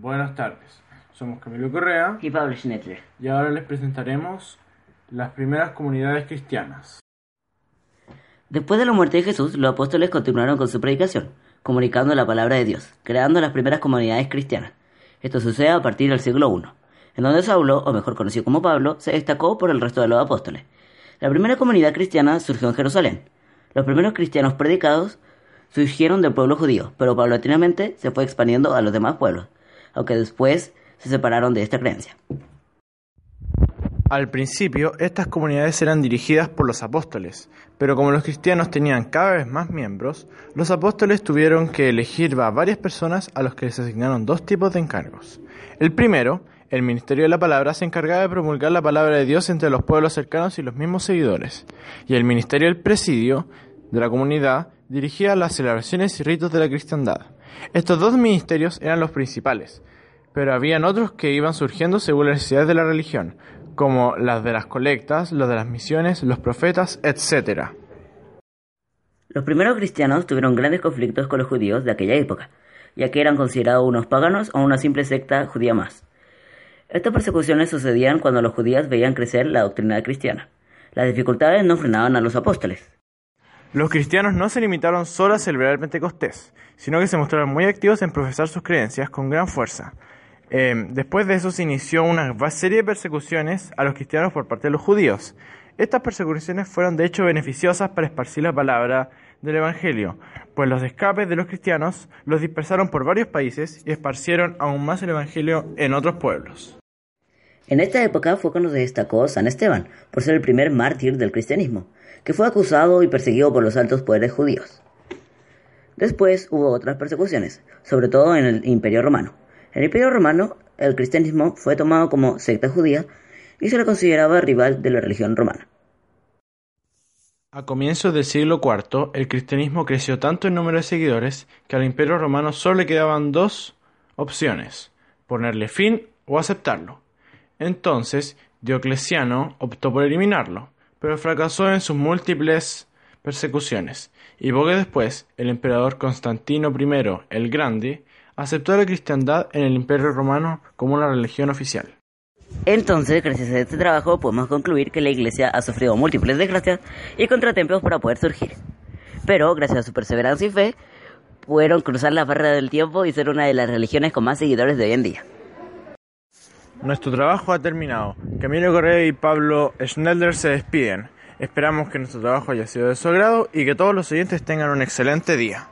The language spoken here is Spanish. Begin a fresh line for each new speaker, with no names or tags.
Buenas tardes, somos Camilo Correa
y Pablo Schnettler.
y ahora les presentaremos las primeras comunidades cristianas.
Después de la muerte de Jesús, los apóstoles continuaron con su predicación, comunicando la palabra de Dios, creando las primeras comunidades cristianas. Esto sucede a partir del siglo I, en donde Saulo, o mejor conocido como Pablo, se destacó por el resto de los apóstoles. La primera comunidad cristiana surgió en Jerusalén. Los primeros cristianos predicados surgieron del pueblo judío, pero paulatinamente se fue expandiendo a los demás pueblos, aunque después se separaron de esta creencia.
Al principio, estas comunidades eran dirigidas por los apóstoles, pero como los cristianos tenían cada vez más miembros, los apóstoles tuvieron que elegir a varias personas a los que les asignaron dos tipos de encargos. El primero, el ministerio de la palabra, se encargaba de promulgar la palabra de Dios entre los pueblos cercanos y los mismos seguidores, y el ministerio del presidio de la comunidad dirigía las celebraciones y ritos de la cristiandad. Estos dos ministerios eran los principales, pero habían otros que iban surgiendo según las necesidades de la religión, como las de las colectas, los de las misiones, los profetas, etc.
Los primeros cristianos tuvieron grandes conflictos con los judíos de aquella época, ya que eran considerados unos paganos o una simple secta judía más. Estas persecuciones sucedían cuando los judíos veían crecer la doctrina cristiana. Las dificultades no frenaban a los apóstoles.
Los cristianos no se limitaron solo a celebrar el Pentecostés, sino que se mostraron muy activos en profesar sus creencias con gran fuerza. Eh, después de eso se inició una serie de persecuciones a los cristianos por parte de los judíos. Estas persecuciones fueron de hecho beneficiosas para esparcir la palabra del Evangelio, pues los escapes de los cristianos los dispersaron por varios países y esparcieron aún más el Evangelio en otros pueblos.
En esta época fue cuando se destacó San Esteban, por ser el primer mártir del cristianismo, que fue acusado y perseguido por los altos poderes judíos. Después hubo otras persecuciones, sobre todo en el Imperio Romano. En el Imperio Romano, el cristianismo fue tomado como secta judía y se le consideraba rival de la religión romana.
A comienzos del siglo IV, el cristianismo creció tanto en número de seguidores que al Imperio Romano solo le quedaban dos opciones, ponerle fin o aceptarlo. Entonces, Diocleciano optó por eliminarlo, pero fracasó en sus múltiples persecuciones, y poco después el emperador Constantino I el Grande aceptó la cristiandad en el Imperio Romano como una religión oficial.
Entonces, gracias a este trabajo, podemos concluir que la Iglesia ha sufrido múltiples desgracias y contratiempos para poder surgir. Pero, gracias a su perseverancia y fe, pudieron cruzar la barrera del tiempo y ser una de las religiones con más seguidores de hoy en día.
Nuestro trabajo ha terminado. Camilo Correa y Pablo Schneider se despiden. Esperamos que nuestro trabajo haya sido de su agrado y que todos los oyentes tengan un excelente día.